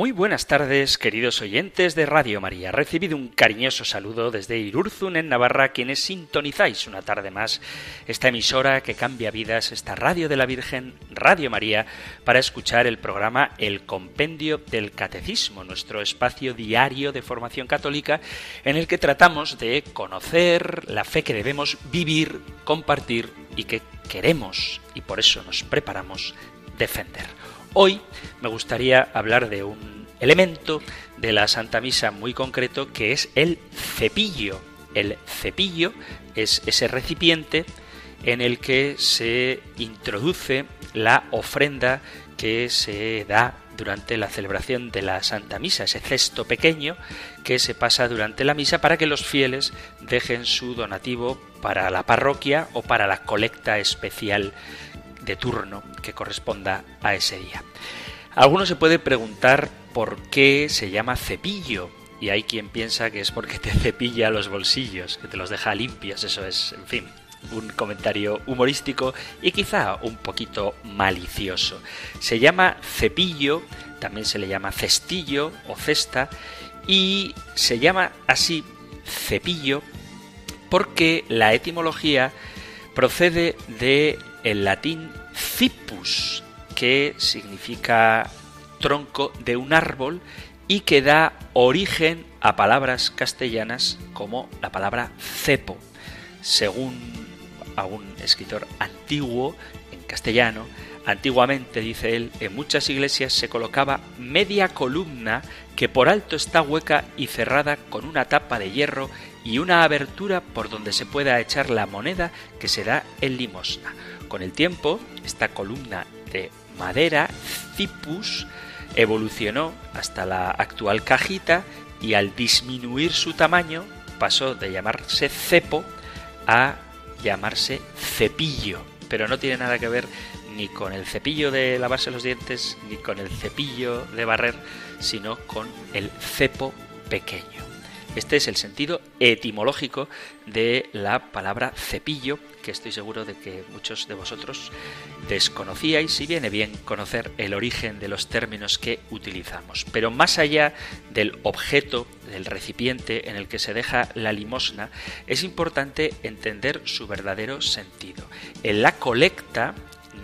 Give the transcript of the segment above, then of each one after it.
Muy buenas tardes, queridos oyentes de Radio María. Recibido un cariñoso saludo desde Irurzun, en Navarra, quienes sintonizáis una tarde más esta emisora que cambia vidas, esta Radio de la Virgen, Radio María, para escuchar el programa El Compendio del Catecismo, nuestro espacio diario de formación católica, en el que tratamos de conocer la fe que debemos vivir, compartir y que queremos, y por eso nos preparamos, defender. Hoy me gustaría hablar de un elemento de la Santa Misa muy concreto que es el cepillo. El cepillo es ese recipiente en el que se introduce la ofrenda que se da durante la celebración de la Santa Misa, ese cesto pequeño que se pasa durante la misa para que los fieles dejen su donativo para la parroquia o para la colecta especial de turno que corresponda a ese día. Alguno se puede preguntar por qué se llama cepillo y hay quien piensa que es porque te cepilla los bolsillos, que te los deja limpios, eso es, en fin, un comentario humorístico y quizá un poquito malicioso. Se llama cepillo, también se le llama cestillo o cesta y se llama así cepillo porque la etimología procede de el latín cipus, que significa tronco de un árbol y que da origen a palabras castellanas como la palabra cepo. Según a un escritor antiguo en castellano, antiguamente, dice él, en muchas iglesias se colocaba media columna que por alto está hueca y cerrada con una tapa de hierro y una abertura por donde se pueda echar la moneda que se da en limosna. Con el tiempo, esta columna de madera, cipus, evolucionó hasta la actual cajita y al disminuir su tamaño pasó de llamarse cepo a llamarse cepillo. Pero no tiene nada que ver ni con el cepillo de lavarse los dientes ni con el cepillo de barrer, sino con el cepo pequeño. Este es el sentido etimológico de la palabra cepillo, que estoy seguro de que muchos de vosotros desconocíais y viene bien conocer el origen de los términos que utilizamos. Pero más allá del objeto, del recipiente en el que se deja la limosna, es importante entender su verdadero sentido. En la colecta,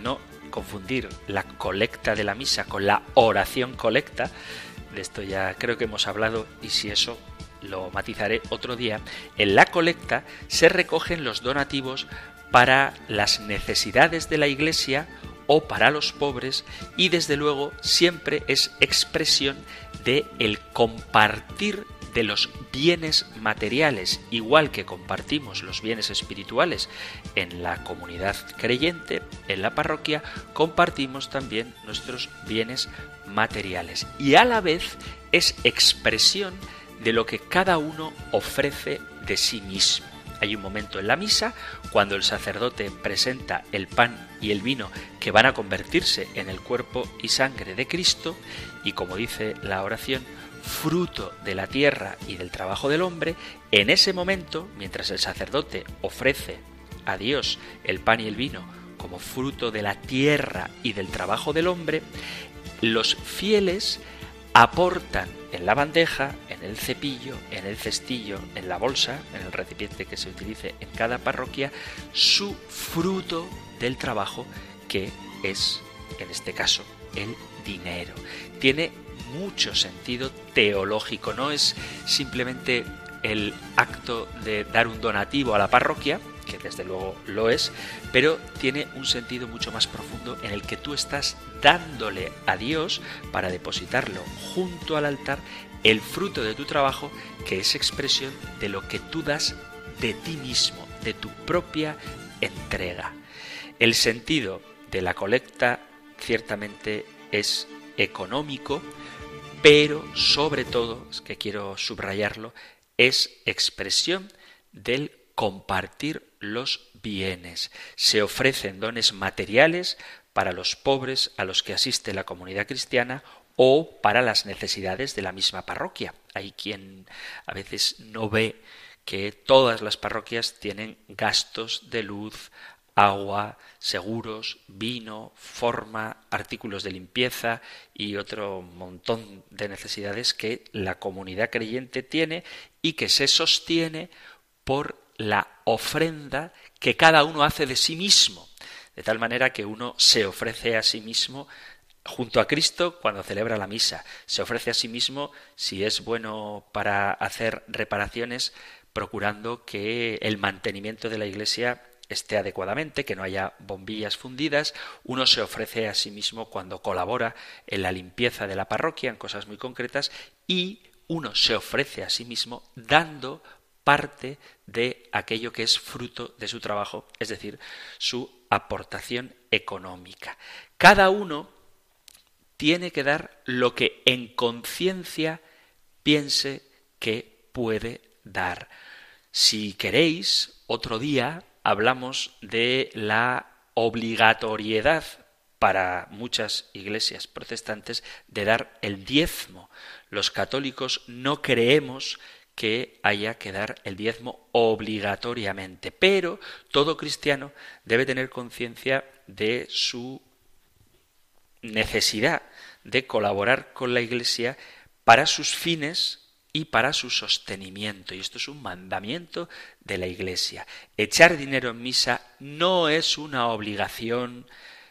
no confundir la colecta de la misa con la oración colecta, de esto ya creo que hemos hablado y si eso lo matizaré otro día, en la colecta se recogen los donativos para las necesidades de la Iglesia o para los pobres y desde luego siempre es expresión de el compartir de los bienes materiales, igual que compartimos los bienes espirituales en la comunidad creyente, en la parroquia, compartimos también nuestros bienes materiales. Y a la vez es expresión de lo que cada uno ofrece de sí mismo. Hay un momento en la misa cuando el sacerdote presenta el pan y el vino que van a convertirse en el cuerpo y sangre de Cristo y como dice la oración, fruto de la tierra y del trabajo del hombre, en ese momento, mientras el sacerdote ofrece a Dios el pan y el vino como fruto de la tierra y del trabajo del hombre, los fieles aportan en la bandeja, en el cepillo, en el cestillo, en la bolsa, en el recipiente que se utilice en cada parroquia, su fruto del trabajo que es, en este caso, el dinero. Tiene mucho sentido teológico, no es simplemente el acto de dar un donativo a la parroquia, que desde luego lo es, pero tiene un sentido mucho más profundo en el que tú estás dándole a Dios para depositarlo junto al altar el fruto de tu trabajo, que es expresión de lo que tú das de ti mismo, de tu propia entrega. El sentido de la colecta ciertamente es económico, pero sobre todo, es que quiero subrayarlo, es expresión del compartir los bienes. Se ofrecen dones materiales para los pobres a los que asiste la comunidad cristiana o para las necesidades de la misma parroquia. Hay quien a veces no ve que todas las parroquias tienen gastos de luz, agua, seguros, vino, forma, artículos de limpieza y otro montón de necesidades que la comunidad creyente tiene y que se sostiene por la ofrenda que cada uno hace de sí mismo, de tal manera que uno se ofrece a sí mismo junto a Cristo cuando celebra la misa, se ofrece a sí mismo si es bueno para hacer reparaciones, procurando que el mantenimiento de la Iglesia esté adecuadamente, que no haya bombillas fundidas, uno se ofrece a sí mismo cuando colabora en la limpieza de la parroquia, en cosas muy concretas, y uno se ofrece a sí mismo dando parte de aquello que es fruto de su trabajo, es decir, su aportación económica. Cada uno tiene que dar lo que en conciencia piense que puede dar. Si queréis, otro día hablamos de la obligatoriedad para muchas iglesias protestantes de dar el diezmo. Los católicos no creemos que haya que dar el diezmo obligatoriamente, pero todo cristiano debe tener conciencia de su necesidad de colaborar con la Iglesia para sus fines y para su sostenimiento. Y esto es un mandamiento de la Iglesia. Echar dinero en misa no es una obligación,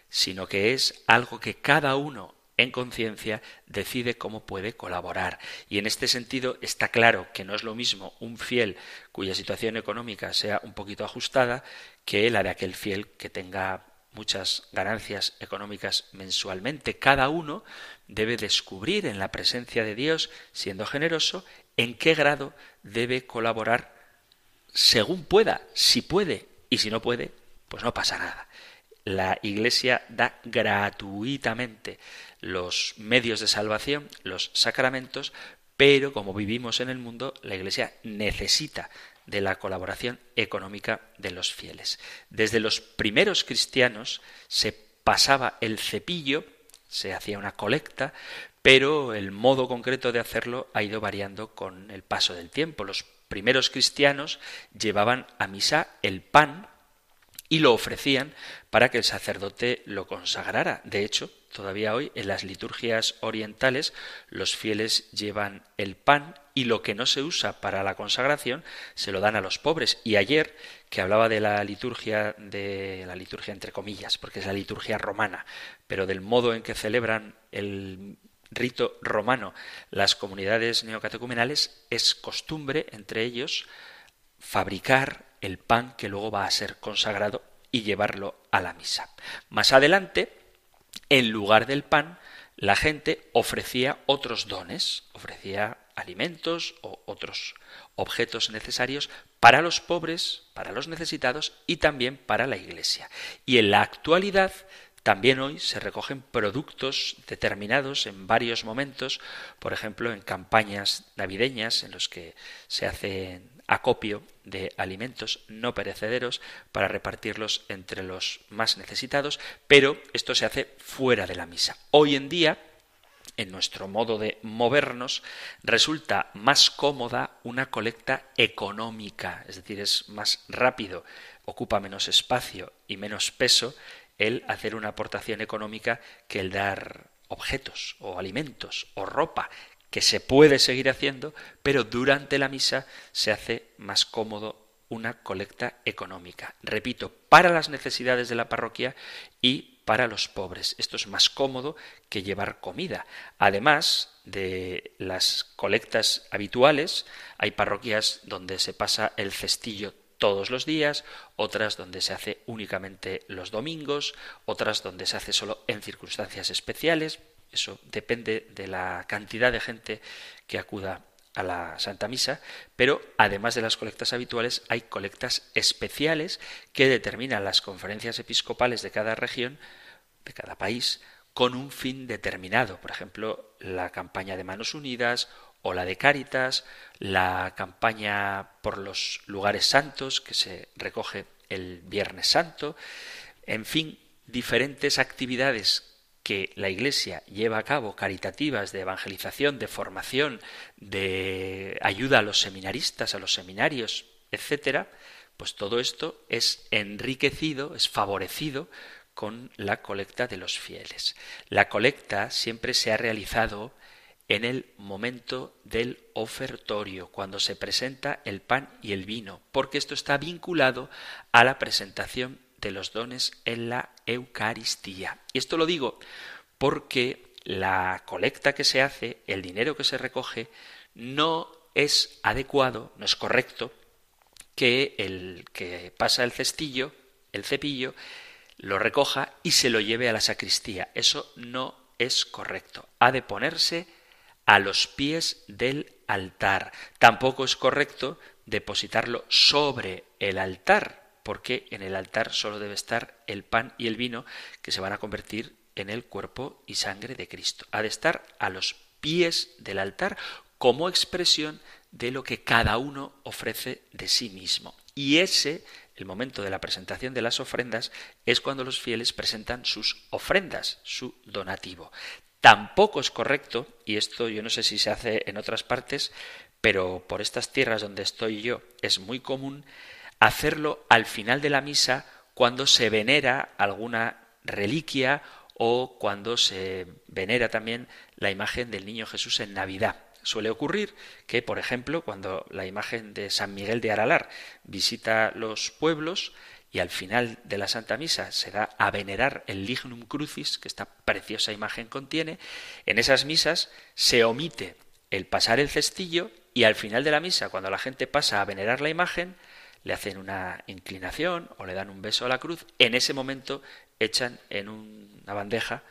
sino que es algo que cada uno en conciencia decide cómo puede colaborar. Y en este sentido está claro que no es lo mismo un fiel cuya situación económica sea un poquito ajustada que la de aquel fiel que tenga muchas ganancias económicas mensualmente. Cada uno debe descubrir en la presencia de Dios, siendo generoso, en qué grado debe colaborar según pueda, si puede, y si no puede, pues no pasa nada. La Iglesia da gratuitamente los medios de salvación, los sacramentos, pero como vivimos en el mundo, la Iglesia necesita de la colaboración económica de los fieles. Desde los primeros cristianos se pasaba el cepillo, se hacía una colecta, pero el modo concreto de hacerlo ha ido variando con el paso del tiempo. Los primeros cristianos llevaban a misa el pan y lo ofrecían para que el sacerdote lo consagrara. De hecho, todavía hoy en las liturgias orientales los fieles llevan el pan y lo que no se usa para la consagración se lo dan a los pobres. Y ayer que hablaba de la liturgia de la liturgia entre comillas, porque es la liturgia romana, pero del modo en que celebran el rito romano las comunidades neocatecumenales es costumbre entre ellos fabricar el pan que luego va a ser consagrado y llevarlo a la misa. Más adelante, en lugar del pan, la gente ofrecía otros dones, ofrecía alimentos o otros objetos necesarios para los pobres, para los necesitados y también para la Iglesia. Y en la actualidad también hoy se recogen productos determinados en varios momentos, por ejemplo, en campañas navideñas en los que se hace acopio de alimentos no perecederos para repartirlos entre los más necesitados, pero esto se hace fuera de la misa. Hoy en día, en nuestro modo de movernos, resulta más cómoda una colecta económica, es decir, es más rápido, ocupa menos espacio y menos peso el hacer una aportación económica que el dar objetos o alimentos o ropa que se puede seguir haciendo, pero durante la misa se hace más cómodo una colecta económica. Repito, para las necesidades de la parroquia y para los pobres. Esto es más cómodo que llevar comida. Además de las colectas habituales, hay parroquias donde se pasa el cestillo todos los días, otras donde se hace únicamente los domingos, otras donde se hace solo en circunstancias especiales. Eso depende de la cantidad de gente que acuda a la Santa Misa, pero además de las colectas habituales hay colectas especiales que determinan las conferencias episcopales de cada región, de cada país, con un fin determinado. Por ejemplo, la campaña de Manos Unidas o la de Cáritas, la campaña por los lugares santos que se recoge el Viernes Santo, en fin, diferentes actividades que la Iglesia lleva a cabo caritativas de evangelización, de formación, de ayuda a los seminaristas, a los seminarios, etcétera, pues todo esto es enriquecido, es favorecido con la colecta de los fieles. La colecta siempre se ha realizado en el momento del ofertorio, cuando se presenta el pan y el vino, porque esto está vinculado a la presentación de los dones en la Eucaristía. Y esto lo digo porque la colecta que se hace, el dinero que se recoge, no es adecuado, no es correcto que el que pasa el cestillo, el cepillo, lo recoja y se lo lleve a la sacristía. Eso no es correcto. Ha de ponerse a los pies del altar. Tampoco es correcto depositarlo sobre el altar, porque en el altar solo debe estar el pan y el vino que se van a convertir en el cuerpo y sangre de Cristo. Ha de estar a los pies del altar como expresión de lo que cada uno ofrece de sí mismo. Y ese, el momento de la presentación de las ofrendas, es cuando los fieles presentan sus ofrendas, su donativo. Tampoco es correcto, y esto yo no sé si se hace en otras partes, pero por estas tierras donde estoy yo es muy común hacerlo al final de la misa cuando se venera alguna reliquia o cuando se venera también la imagen del niño Jesús en Navidad. Suele ocurrir que, por ejemplo, cuando la imagen de San Miguel de Aralar visita los pueblos, y al final de la Santa Misa se da a venerar el lignum crucis que esta preciosa imagen contiene, en esas misas se omite el pasar el cestillo y al final de la misa, cuando la gente pasa a venerar la imagen, le hacen una inclinación o le dan un beso a la cruz, en ese momento echan en una bandeja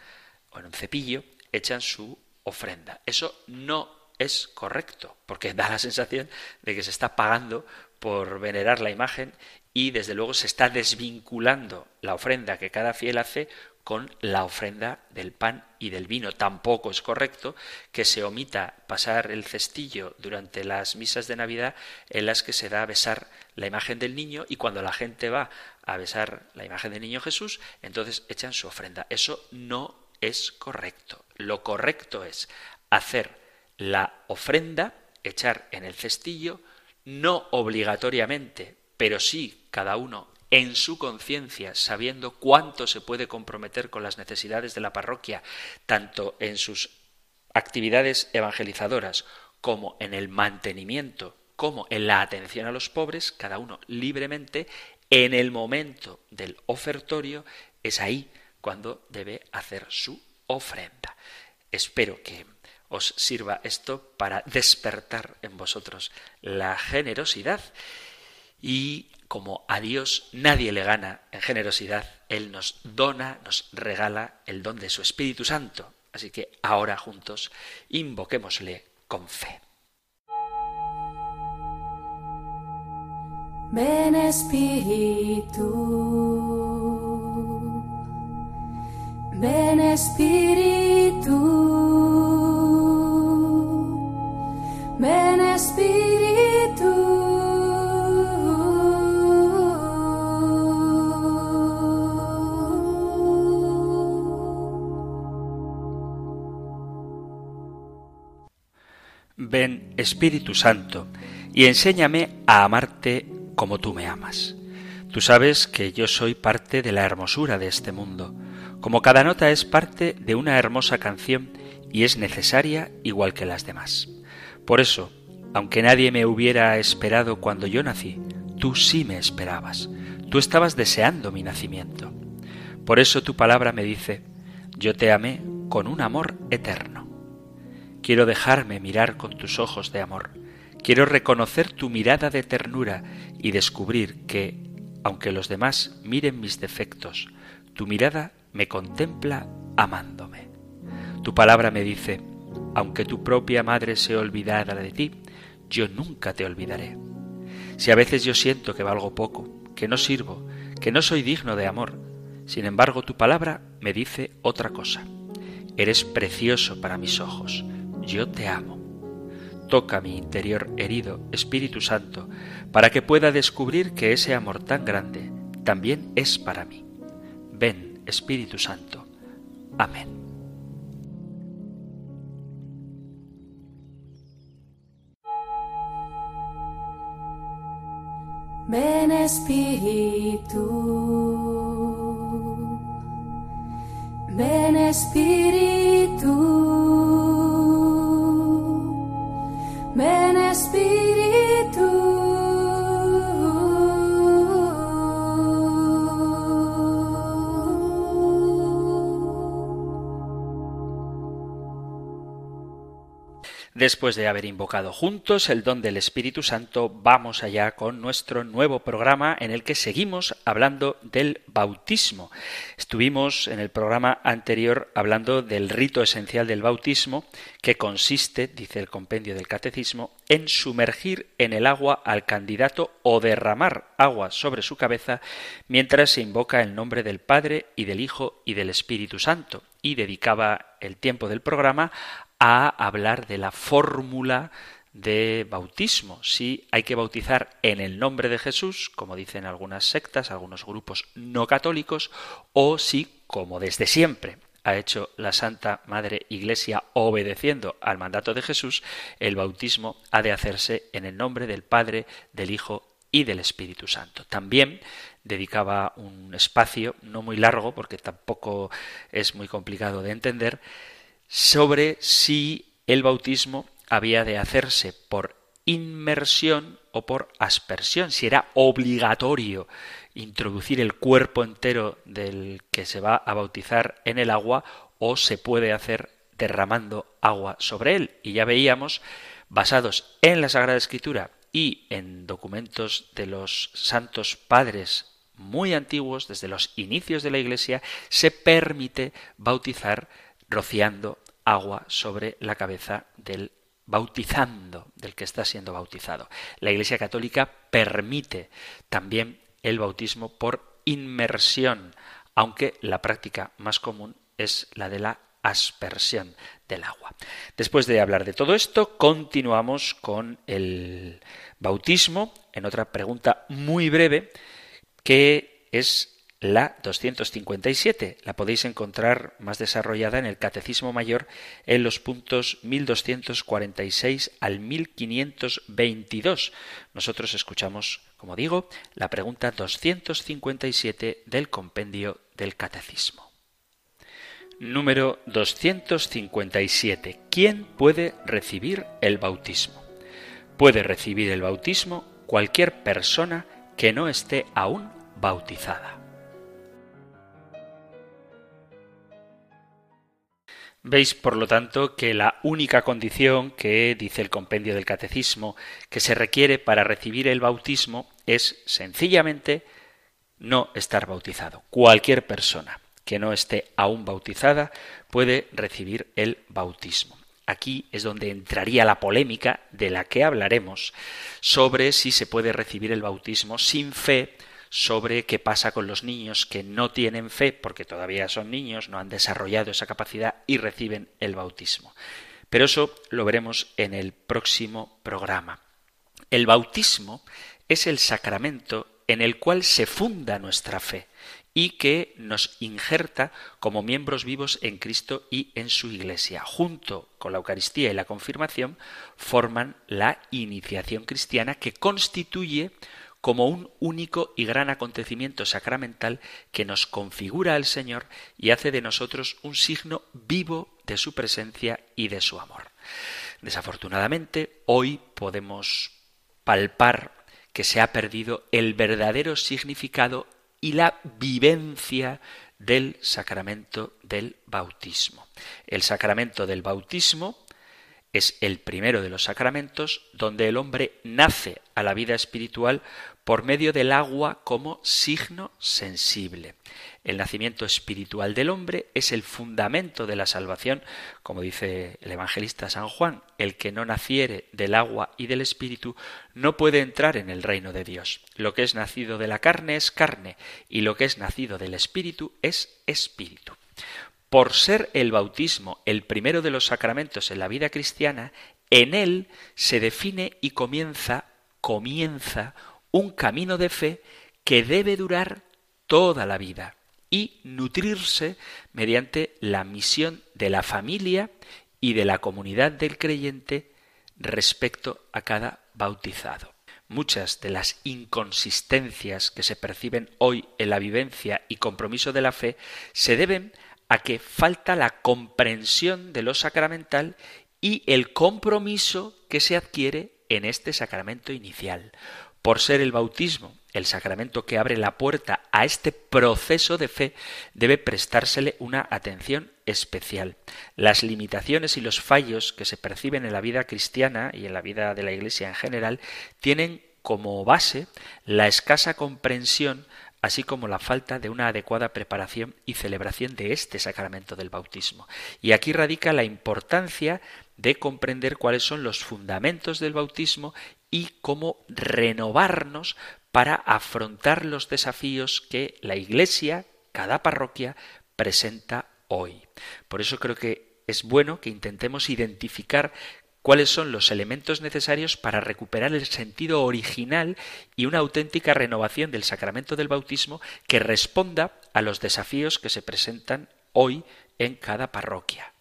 o en un cepillo, echan su ofrenda. Eso no es correcto, porque da la sensación de que se está pagando por venerar la imagen y desde luego se está desvinculando la ofrenda que cada fiel hace con la ofrenda del pan y del vino. Tampoco es correcto que se omita pasar el cestillo durante las misas de Navidad en las que se da a besar la imagen del niño y cuando la gente va a besar la imagen del niño Jesús, entonces echan su ofrenda. Eso no es correcto. Lo correcto es hacer la ofrenda, echar en el cestillo, no obligatoriamente pero sí cada uno en su conciencia, sabiendo cuánto se puede comprometer con las necesidades de la parroquia, tanto en sus actividades evangelizadoras como en el mantenimiento, como en la atención a los pobres, cada uno libremente, en el momento del ofertorio, es ahí cuando debe hacer su ofrenda. Espero que os sirva esto para despertar en vosotros la generosidad y como a Dios nadie le gana en generosidad, Él nos dona, nos regala el don de su Espíritu Santo. Así que ahora juntos invoquémosle con fe. Ven Espíritu, ven Espíritu, ven Espíritu. Ven Espíritu Santo y enséñame a amarte como tú me amas. Tú sabes que yo soy parte de la hermosura de este mundo, como cada nota es parte de una hermosa canción y es necesaria igual que las demás. Por eso, aunque nadie me hubiera esperado cuando yo nací, tú sí me esperabas, tú estabas deseando mi nacimiento. Por eso tu palabra me dice, yo te amé con un amor eterno. Quiero dejarme mirar con tus ojos de amor. Quiero reconocer tu mirada de ternura y descubrir que, aunque los demás miren mis defectos, tu mirada me contempla amándome. Tu palabra me dice, aunque tu propia madre se olvidara de ti, yo nunca te olvidaré. Si a veces yo siento que valgo poco, que no sirvo, que no soy digno de amor, sin embargo tu palabra me dice otra cosa. Eres precioso para mis ojos, yo te amo. Toca mi interior herido, Espíritu Santo, para que pueda descubrir que ese amor tan grande también es para mí. Ven, Espíritu Santo. Amén. Ven Espíritu, ven Espíritu ven Después de haber invocado juntos el don del Espíritu Santo, vamos allá con nuestro nuevo programa en el que seguimos hablando del bautismo. Estuvimos en el programa anterior hablando del rito esencial del bautismo, que consiste, dice el compendio del Catecismo, en sumergir en el agua al candidato o derramar agua sobre su cabeza mientras se invoca el nombre del Padre y del Hijo y del Espíritu Santo. Y dedicaba el tiempo del programa a hablar de la fórmula de bautismo, si hay que bautizar en el nombre de Jesús, como dicen algunas sectas, algunos grupos no católicos, o si, como desde siempre ha hecho la Santa Madre Iglesia obedeciendo al mandato de Jesús, el bautismo ha de hacerse en el nombre del Padre, del Hijo y del Espíritu Santo. También dedicaba un espacio, no muy largo, porque tampoco es muy complicado de entender, sobre si el bautismo había de hacerse por inmersión o por aspersión, si era obligatorio introducir el cuerpo entero del que se va a bautizar en el agua o se puede hacer derramando agua sobre él. Y ya veíamos, basados en la Sagrada Escritura y en documentos de los santos padres muy antiguos, desde los inicios de la Iglesia, se permite bautizar rociando agua sobre la cabeza del bautizando, del que está siendo bautizado. La Iglesia Católica permite también el bautismo por inmersión, aunque la práctica más común es la de la aspersión del agua. Después de hablar de todo esto, continuamos con el bautismo en otra pregunta muy breve que es la 257. La podéis encontrar más desarrollada en el Catecismo Mayor en los puntos 1246 al 1522. Nosotros escuchamos, como digo, la pregunta 257 del compendio del Catecismo. Número 257. ¿Quién puede recibir el bautismo? Puede recibir el bautismo cualquier persona que no esté aún bautizada. Veis, por lo tanto, que la única condición que dice el compendio del catecismo que se requiere para recibir el bautismo es sencillamente no estar bautizado. Cualquier persona que no esté aún bautizada puede recibir el bautismo. Aquí es donde entraría la polémica de la que hablaremos sobre si se puede recibir el bautismo sin fe sobre qué pasa con los niños que no tienen fe porque todavía son niños, no han desarrollado esa capacidad y reciben el bautismo. Pero eso lo veremos en el próximo programa. El bautismo es el sacramento en el cual se funda nuestra fe y que nos injerta como miembros vivos en Cristo y en su Iglesia. Junto con la Eucaristía y la confirmación forman la iniciación cristiana que constituye como un único y gran acontecimiento sacramental que nos configura al Señor y hace de nosotros un signo vivo de su presencia y de su amor. Desafortunadamente, hoy podemos palpar que se ha perdido el verdadero significado y la vivencia del sacramento del bautismo. El sacramento del bautismo es el primero de los sacramentos donde el hombre nace a la vida espiritual por medio del agua como signo sensible. El nacimiento espiritual del hombre es el fundamento de la salvación, como dice el evangelista San Juan, el que no naciere del agua y del espíritu no puede entrar en el reino de Dios. Lo que es nacido de la carne es carne, y lo que es nacido del espíritu es espíritu. Por ser el bautismo el primero de los sacramentos en la vida cristiana, en él se define y comienza, comienza un camino de fe que debe durar toda la vida y nutrirse mediante la misión de la familia y de la comunidad del creyente respecto a cada bautizado. muchas de las inconsistencias que se perciben hoy en la vivencia y compromiso de la fe se deben a que falta la comprensión de lo sacramental y el compromiso que se adquiere en este sacramento inicial. Por ser el bautismo el sacramento que abre la puerta a este proceso de fe, debe prestársele una atención especial. Las limitaciones y los fallos que se perciben en la vida cristiana y en la vida de la Iglesia en general tienen como base la escasa comprensión así como la falta de una adecuada preparación y celebración de este sacramento del bautismo. Y aquí radica la importancia de comprender cuáles son los fundamentos del bautismo y cómo renovarnos para afrontar los desafíos que la Iglesia, cada parroquia, presenta hoy. Por eso creo que es bueno que intentemos identificar cuáles son los elementos necesarios para recuperar el sentido original y una auténtica renovación del sacramento del bautismo que responda a los desafíos que se presentan hoy en cada parroquia.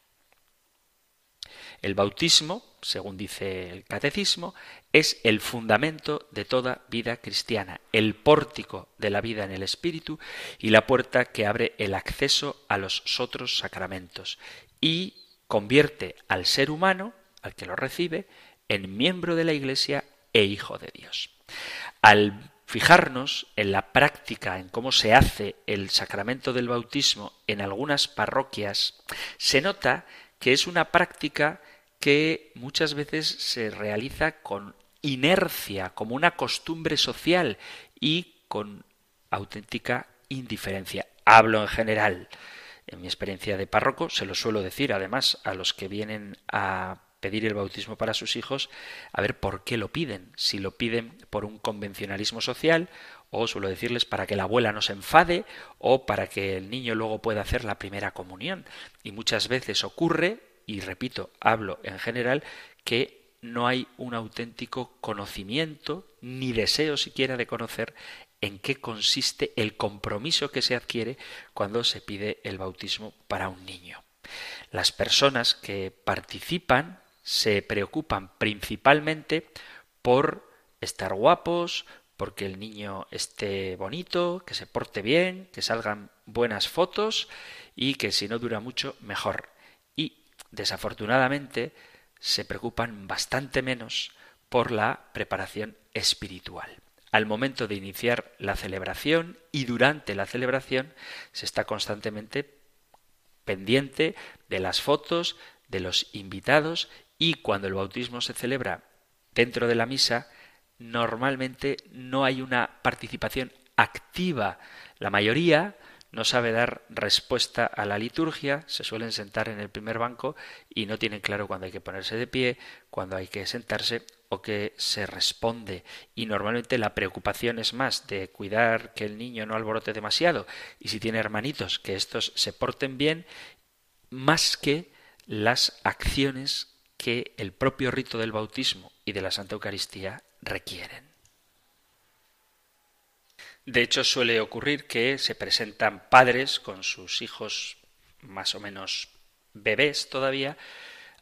El bautismo, según dice el catecismo, es el fundamento de toda vida cristiana, el pórtico de la vida en el Espíritu y la puerta que abre el acceso a los otros sacramentos y convierte al ser humano, al que lo recibe, en miembro de la Iglesia e hijo de Dios. Al fijarnos en la práctica, en cómo se hace el sacramento del bautismo en algunas parroquias, se nota que es una práctica que muchas veces se realiza con inercia, como una costumbre social y con auténtica indiferencia. Hablo en general. En mi experiencia de párroco se lo suelo decir además a los que vienen a pedir el bautismo para sus hijos, a ver por qué lo piden. Si lo piden por un convencionalismo social, o suelo decirles para que la abuela no se enfade, o para que el niño luego pueda hacer la primera comunión. Y muchas veces ocurre y repito, hablo en general, que no hay un auténtico conocimiento, ni deseo siquiera de conocer en qué consiste el compromiso que se adquiere cuando se pide el bautismo para un niño. Las personas que participan se preocupan principalmente por estar guapos, porque el niño esté bonito, que se porte bien, que salgan buenas fotos y que si no dura mucho, mejor desafortunadamente, se preocupan bastante menos por la preparación espiritual. Al momento de iniciar la celebración y durante la celebración se está constantemente pendiente de las fotos, de los invitados y cuando el bautismo se celebra dentro de la misa, normalmente no hay una participación activa. La mayoría no sabe dar respuesta a la liturgia, se suelen sentar en el primer banco y no tienen claro cuándo hay que ponerse de pie, cuándo hay que sentarse o que se responde. Y normalmente la preocupación es más de cuidar que el niño no alborote demasiado y si tiene hermanitos que estos se porten bien, más que las acciones que el propio rito del bautismo y de la Santa Eucaristía requieren. De hecho, suele ocurrir que se presentan padres con sus hijos más o menos bebés todavía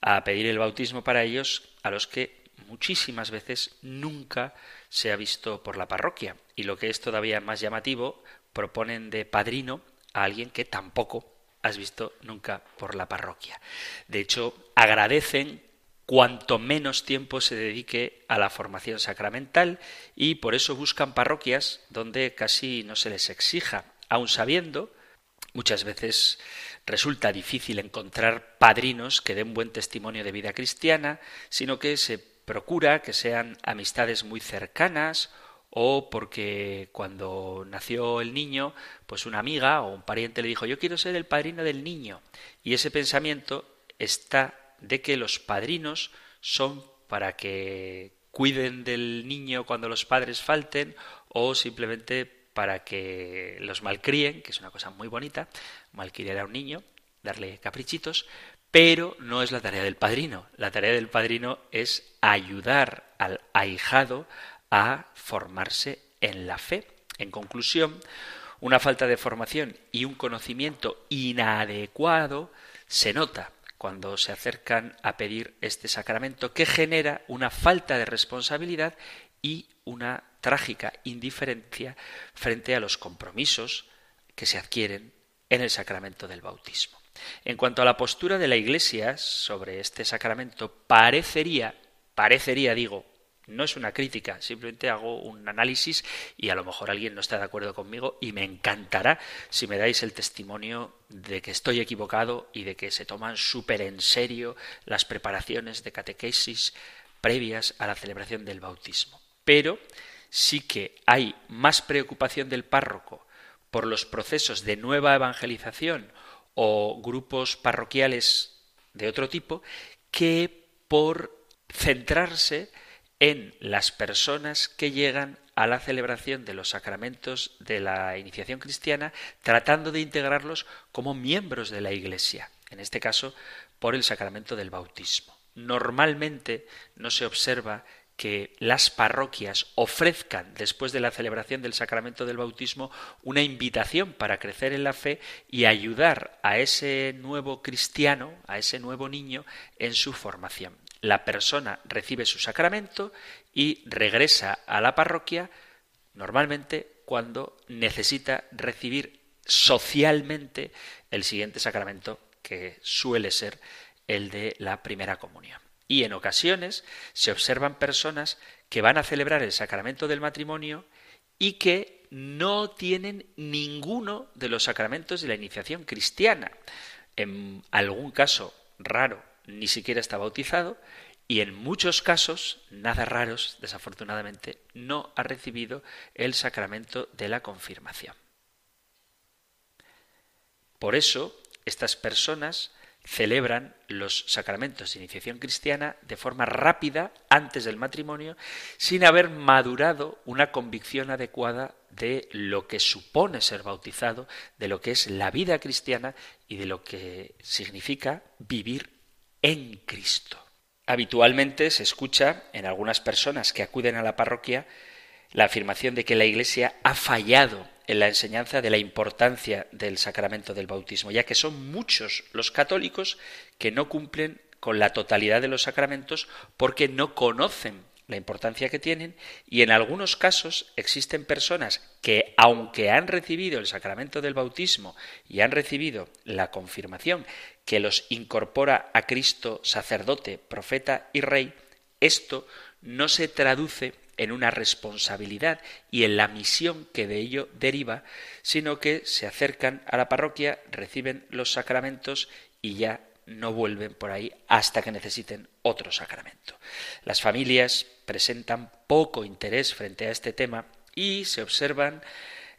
a pedir el bautismo para ellos, a los que muchísimas veces nunca se ha visto por la parroquia. Y lo que es todavía más llamativo, proponen de padrino a alguien que tampoco has visto nunca por la parroquia. De hecho, agradecen cuanto menos tiempo se dedique a la formación sacramental y por eso buscan parroquias donde casi no se les exija, aun sabiendo muchas veces resulta difícil encontrar padrinos que den buen testimonio de vida cristiana, sino que se procura que sean amistades muy cercanas o porque cuando nació el niño, pues una amiga o un pariente le dijo yo quiero ser el padrino del niño. Y ese pensamiento está de que los padrinos son para que cuiden del niño cuando los padres falten o simplemente para que los malcríen, que es una cosa muy bonita, malcriar a un niño, darle caprichitos, pero no es la tarea del padrino. La tarea del padrino es ayudar al ahijado a formarse en la fe. En conclusión, una falta de formación y un conocimiento inadecuado se nota cuando se acercan a pedir este sacramento que genera una falta de responsabilidad y una trágica indiferencia frente a los compromisos que se adquieren en el sacramento del bautismo. En cuanto a la postura de la Iglesia sobre este sacramento, parecería, parecería digo, no es una crítica, simplemente hago un análisis y a lo mejor alguien no está de acuerdo conmigo y me encantará si me dais el testimonio de que estoy equivocado y de que se toman súper en serio las preparaciones de catequesis previas a la celebración del bautismo. Pero sí que hay más preocupación del párroco por los procesos de nueva evangelización o grupos parroquiales de otro tipo que por centrarse en las personas que llegan a la celebración de los sacramentos de la iniciación cristiana, tratando de integrarlos como miembros de la Iglesia, en este caso por el sacramento del bautismo. Normalmente no se observa que las parroquias ofrezcan, después de la celebración del sacramento del bautismo, una invitación para crecer en la fe y ayudar a ese nuevo cristiano, a ese nuevo niño, en su formación la persona recibe su sacramento y regresa a la parroquia normalmente cuando necesita recibir socialmente el siguiente sacramento que suele ser el de la primera comunión. Y en ocasiones se observan personas que van a celebrar el sacramento del matrimonio y que no tienen ninguno de los sacramentos de la iniciación cristiana. En algún caso raro ni siquiera está bautizado y en muchos casos, nada raros, desafortunadamente, no ha recibido el sacramento de la confirmación. Por eso, estas personas celebran los sacramentos de iniciación cristiana de forma rápida antes del matrimonio sin haber madurado una convicción adecuada de lo que supone ser bautizado, de lo que es la vida cristiana y de lo que significa vivir en Cristo. Habitualmente se escucha en algunas personas que acuden a la parroquia la afirmación de que la Iglesia ha fallado en la enseñanza de la importancia del sacramento del bautismo, ya que son muchos los católicos que no cumplen con la totalidad de los sacramentos porque no conocen la importancia que tienen y en algunos casos existen personas que aunque han recibido el sacramento del bautismo y han recibido la confirmación que los incorpora a Cristo sacerdote, profeta y rey, esto no se traduce en una responsabilidad y en la misión que de ello deriva, sino que se acercan a la parroquia, reciben los sacramentos y ya no vuelven por ahí hasta que necesiten otro sacramento. Las familias presentan poco interés frente a este tema y se observan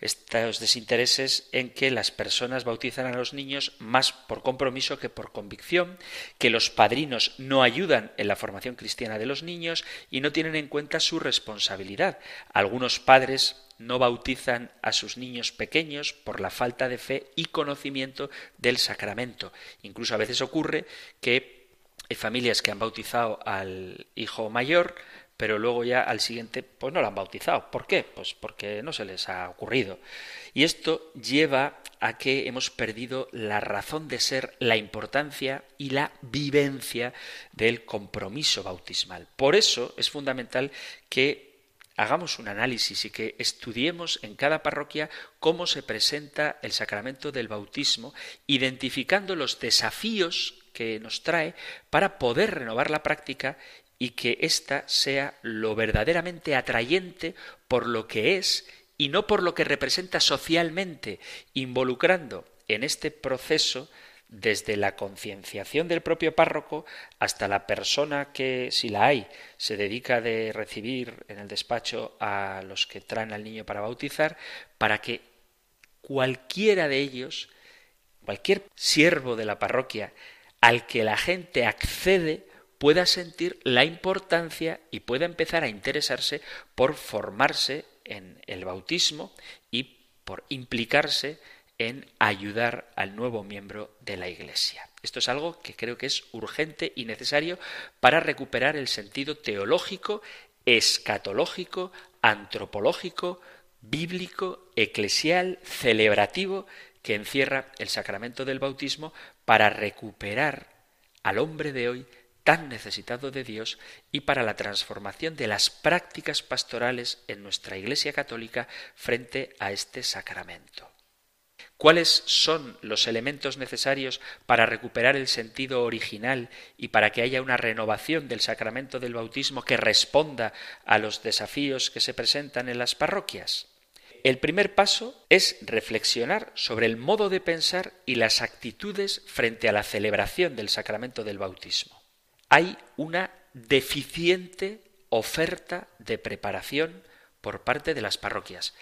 estos desintereses en que las personas bautizan a los niños más por compromiso que por convicción, que los padrinos no ayudan en la formación cristiana de los niños y no tienen en cuenta su responsabilidad. Algunos padres no bautizan a sus niños pequeños por la falta de fe y conocimiento del sacramento. Incluso a veces ocurre que hay familias que han bautizado al hijo mayor, pero luego ya al siguiente pues no lo han bautizado. ¿Por qué? Pues porque no se les ha ocurrido. Y esto lleva a que hemos perdido la razón de ser, la importancia y la vivencia del compromiso bautismal. Por eso es fundamental que hagamos un análisis y que estudiemos en cada parroquia cómo se presenta el sacramento del bautismo, identificando los desafíos que nos trae para poder renovar la práctica y que ésta sea lo verdaderamente atrayente por lo que es y no por lo que representa socialmente, involucrando en este proceso desde la concienciación del propio párroco hasta la persona que, si la hay, se dedica de recibir en el despacho a los que traen al niño para bautizar, para que cualquiera de ellos, cualquier siervo de la parroquia al que la gente accede, pueda sentir la importancia y pueda empezar a interesarse por formarse en el bautismo y por implicarse en ayudar al nuevo miembro de la Iglesia. Esto es algo que creo que es urgente y necesario para recuperar el sentido teológico, escatológico, antropológico, bíblico, eclesial, celebrativo que encierra el sacramento del bautismo para recuperar al hombre de hoy tan necesitado de Dios y para la transformación de las prácticas pastorales en nuestra Iglesia Católica frente a este sacramento. ¿Cuáles son los elementos necesarios para recuperar el sentido original y para que haya una renovación del sacramento del bautismo que responda a los desafíos que se presentan en las parroquias? El primer paso es reflexionar sobre el modo de pensar y las actitudes frente a la celebración del sacramento del bautismo. Hay una deficiente oferta de preparación por parte de las parroquias.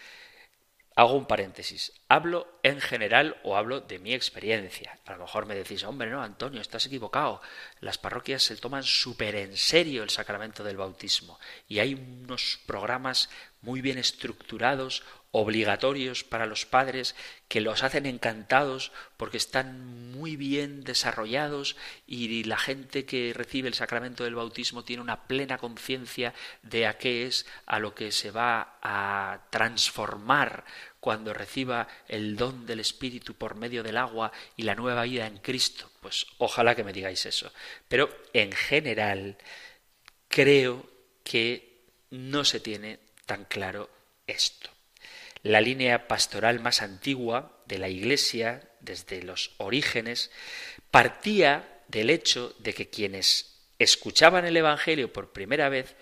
Hago un paréntesis. Hablo en general o hablo de mi experiencia. A lo mejor me decís, hombre, no, Antonio, estás equivocado. Las parroquias se toman súper en serio el sacramento del bautismo y hay unos programas muy bien estructurados, obligatorios para los padres, que los hacen encantados porque están muy bien desarrollados y la gente que recibe el sacramento del bautismo tiene una plena conciencia de a qué es a lo que se va a transformar cuando reciba el don del Espíritu por medio del agua y la nueva vida en Cristo. Pues ojalá que me digáis eso. Pero en general creo que no se tiene tan claro esto. La línea pastoral más antigua de la Iglesia, desde los orígenes, partía del hecho de que quienes escuchaban el Evangelio por primera vez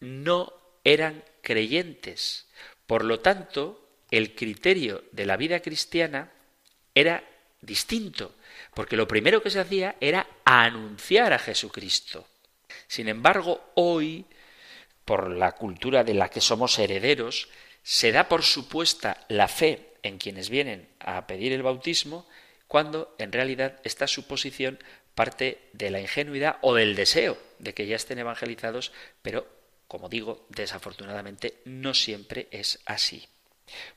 no eran creyentes. Por lo tanto, el criterio de la vida cristiana era distinto, porque lo primero que se hacía era anunciar a Jesucristo. Sin embargo, hoy, por la cultura de la que somos herederos, se da por supuesta la fe en quienes vienen a pedir el bautismo, cuando en realidad esta suposición parte de la ingenuidad o del deseo de que ya estén evangelizados, pero, como digo, desafortunadamente no siempre es así.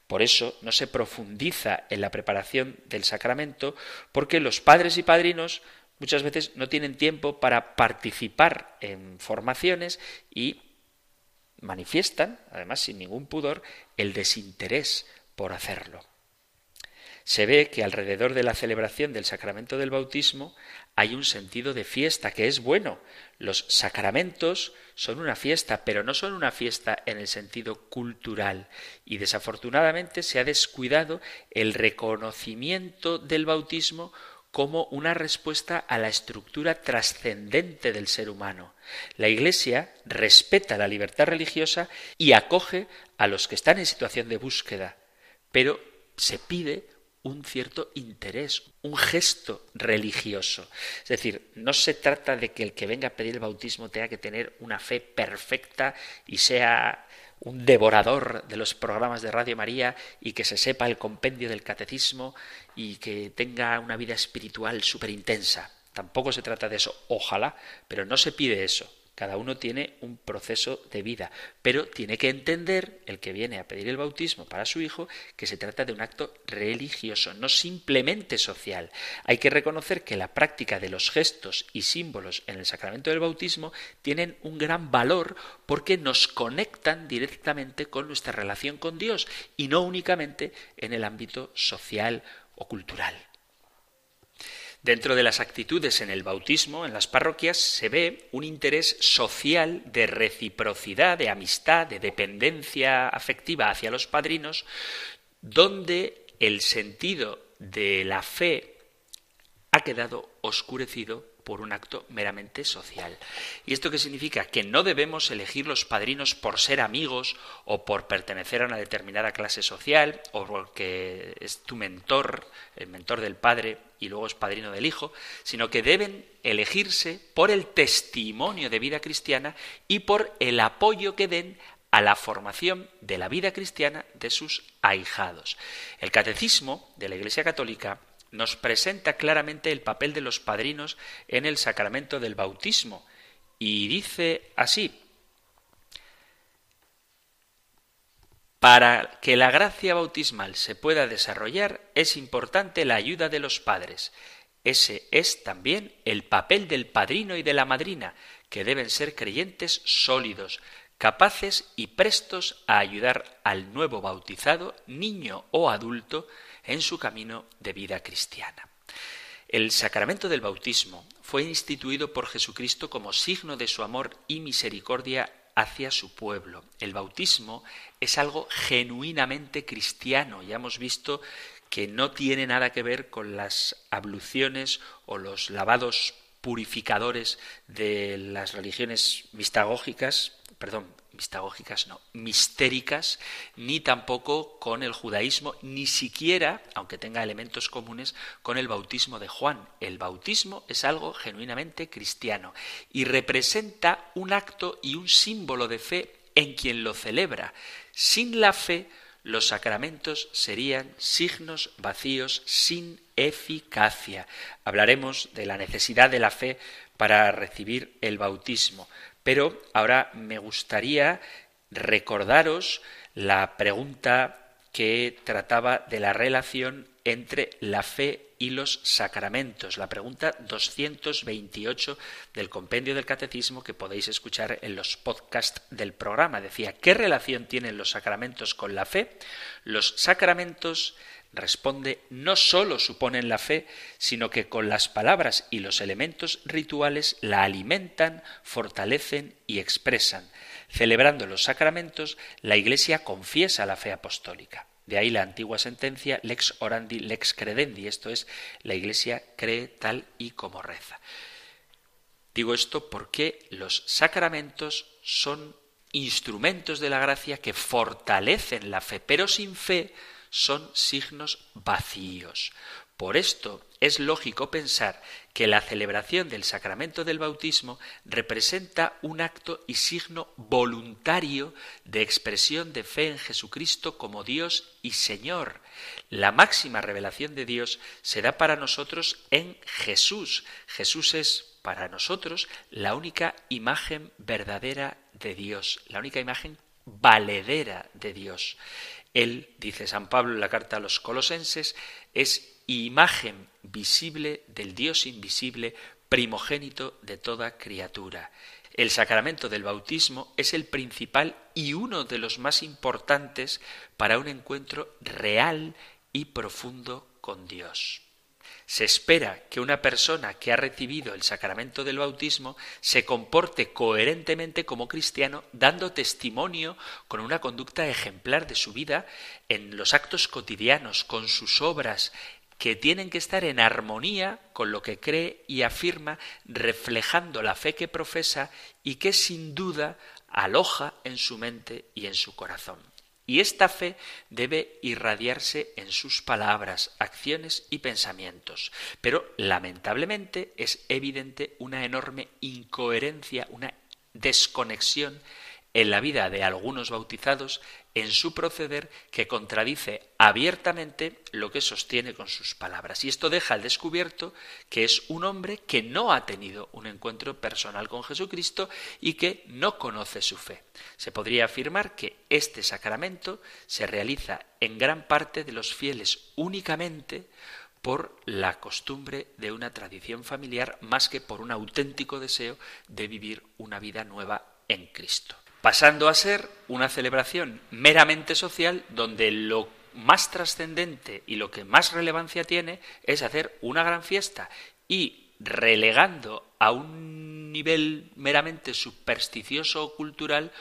Por eso no se profundiza en la preparación del sacramento, porque los padres y padrinos muchas veces no tienen tiempo para participar en formaciones y manifiestan, además sin ningún pudor, el desinterés por hacerlo. Se ve que alrededor de la celebración del sacramento del bautismo hay un sentido de fiesta que es bueno. Los sacramentos son una fiesta, pero no son una fiesta en el sentido cultural. Y desafortunadamente se ha descuidado el reconocimiento del bautismo como una respuesta a la estructura trascendente del ser humano. La Iglesia respeta la libertad religiosa y acoge a los que están en situación de búsqueda, pero se pide un cierto interés, un gesto religioso. Es decir, no se trata de que el que venga a pedir el bautismo tenga que tener una fe perfecta y sea un devorador de los programas de Radio María y que se sepa el compendio del catecismo y que tenga una vida espiritual súper intensa. Tampoco se trata de eso, ojalá, pero no se pide eso. Cada uno tiene un proceso de vida, pero tiene que entender, el que viene a pedir el bautismo para su hijo, que se trata de un acto religioso, no simplemente social. Hay que reconocer que la práctica de los gestos y símbolos en el sacramento del bautismo tienen un gran valor porque nos conectan directamente con nuestra relación con Dios y no únicamente en el ámbito social o cultural. Dentro de las actitudes en el bautismo, en las parroquias, se ve un interés social de reciprocidad, de amistad, de dependencia afectiva hacia los padrinos, donde el sentido de la fe ha quedado oscurecido por un acto meramente social. ¿Y esto qué significa? Que no debemos elegir los padrinos por ser amigos o por pertenecer a una determinada clase social o porque es tu mentor, el mentor del padre y luego es padrino del hijo, sino que deben elegirse por el testimonio de vida cristiana y por el apoyo que den a la formación de la vida cristiana de sus ahijados. El catecismo de la Iglesia Católica nos presenta claramente el papel de los padrinos en el sacramento del bautismo y dice así, Para que la gracia bautismal se pueda desarrollar es importante la ayuda de los padres. Ese es también el papel del padrino y de la madrina, que deben ser creyentes sólidos, capaces y prestos a ayudar al nuevo bautizado, niño o adulto, en su camino de vida cristiana. El sacramento del bautismo fue instituido por Jesucristo como signo de su amor y misericordia hacia su pueblo. El bautismo es algo genuinamente cristiano. Ya hemos visto que no tiene nada que ver con las abluciones o los lavados purificadores de las religiones mistagógicas, perdón, mistagógicas no, mistéricas, ni tampoco con el judaísmo, ni siquiera, aunque tenga elementos comunes, con el bautismo de Juan. El bautismo es algo genuinamente cristiano y representa un acto y un símbolo de fe en quien lo celebra. Sin la fe, los sacramentos serían signos vacíos sin eficacia. Hablaremos de la necesidad de la fe para recibir el bautismo. Pero ahora me gustaría recordaros la pregunta que trataba de la relación entre la fe y los sacramentos. La pregunta 228 del compendio del catecismo que podéis escuchar en los podcasts del programa. Decía, ¿qué relación tienen los sacramentos con la fe? Los sacramentos responde no sólo suponen la fe, sino que con las palabras y los elementos rituales la alimentan, fortalecen y expresan. Celebrando los sacramentos, la Iglesia confiesa la fe apostólica. De ahí la antigua sentencia lex orandi, lex credendi, esto es, la Iglesia cree tal y como reza. Digo esto porque los sacramentos son instrumentos de la gracia que fortalecen la fe, pero sin fe son signos vacíos. Por esto es lógico pensar que la celebración del sacramento del bautismo representa un acto y signo voluntario de expresión de fe en Jesucristo como Dios y Señor. La máxima revelación de Dios se da para nosotros en Jesús. Jesús es para nosotros la única imagen verdadera de Dios, la única imagen valedera de Dios. Él, dice San Pablo en la carta a los colosenses, es imagen visible del Dios invisible, primogénito de toda criatura. El sacramento del bautismo es el principal y uno de los más importantes para un encuentro real y profundo con Dios. Se espera que una persona que ha recibido el sacramento del bautismo se comporte coherentemente como cristiano, dando testimonio con una conducta ejemplar de su vida en los actos cotidianos, con sus obras, que tienen que estar en armonía con lo que cree y afirma, reflejando la fe que profesa y que sin duda aloja en su mente y en su corazón. Y esta fe debe irradiarse en sus palabras, acciones y pensamientos. Pero lamentablemente es evidente una enorme incoherencia, una desconexión en la vida de algunos bautizados en su proceder que contradice abiertamente lo que sostiene con sus palabras. Y esto deja al descubierto que es un hombre que no ha tenido un encuentro personal con Jesucristo y que no conoce su fe. Se podría afirmar que este sacramento se realiza en gran parte de los fieles únicamente por la costumbre de una tradición familiar más que por un auténtico deseo de vivir una vida nueva en Cristo pasando a ser una celebración meramente social donde lo más trascendente y lo que más relevancia tiene es hacer una gran fiesta y relegando a un nivel meramente supersticioso o cultural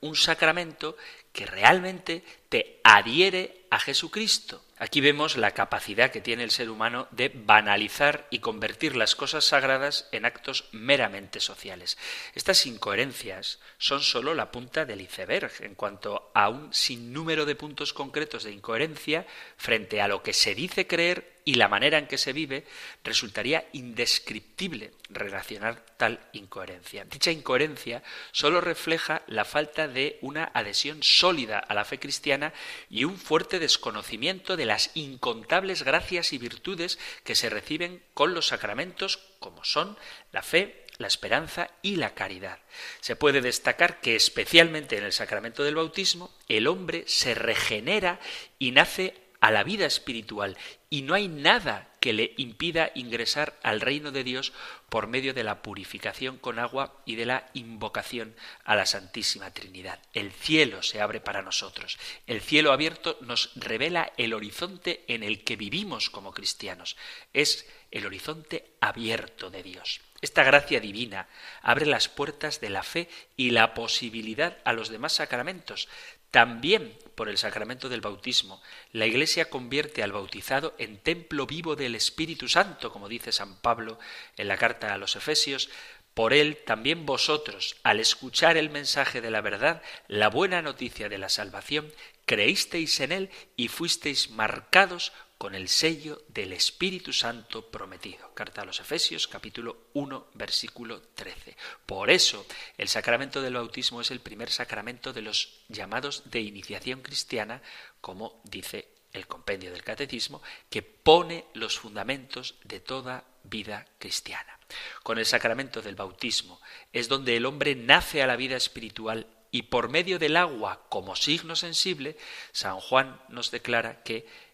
un sacramento que realmente te adhiere a Jesucristo. Aquí vemos la capacidad que tiene el ser humano de banalizar y convertir las cosas sagradas en actos meramente sociales. Estas incoherencias son sólo la punta del iceberg en cuanto a un sinnúmero de puntos concretos de incoherencia frente a lo que se dice creer y la manera en que se vive, resultaría indescriptible relacionar tal incoherencia. Dicha incoherencia solo refleja la falta de una adhesión sólida a la fe cristiana y un fuerte desconocimiento de las incontables gracias y virtudes que se reciben con los sacramentos, como son la fe, la esperanza y la caridad. Se puede destacar que especialmente en el sacramento del bautismo el hombre se regenera y nace a la vida espiritual y no hay nada que le impida ingresar al reino de Dios por medio de la purificación con agua y de la invocación a la Santísima Trinidad. El cielo se abre para nosotros. El cielo abierto nos revela el horizonte en el que vivimos como cristianos. Es el horizonte abierto de Dios. Esta gracia divina abre las puertas de la fe y la posibilidad a los demás sacramentos. También por el sacramento del bautismo, la Iglesia convierte al bautizado en templo vivo del Espíritu Santo, como dice San Pablo en la carta a los Efesios, por él también vosotros, al escuchar el mensaje de la verdad, la buena noticia de la salvación, creísteis en él y fuisteis marcados con el sello del Espíritu Santo prometido. Carta a los Efesios capítulo 1 versículo 13. Por eso el sacramento del bautismo es el primer sacramento de los llamados de iniciación cristiana, como dice el compendio del catecismo, que pone los fundamentos de toda vida cristiana. Con el sacramento del bautismo es donde el hombre nace a la vida espiritual y por medio del agua como signo sensible, San Juan nos declara que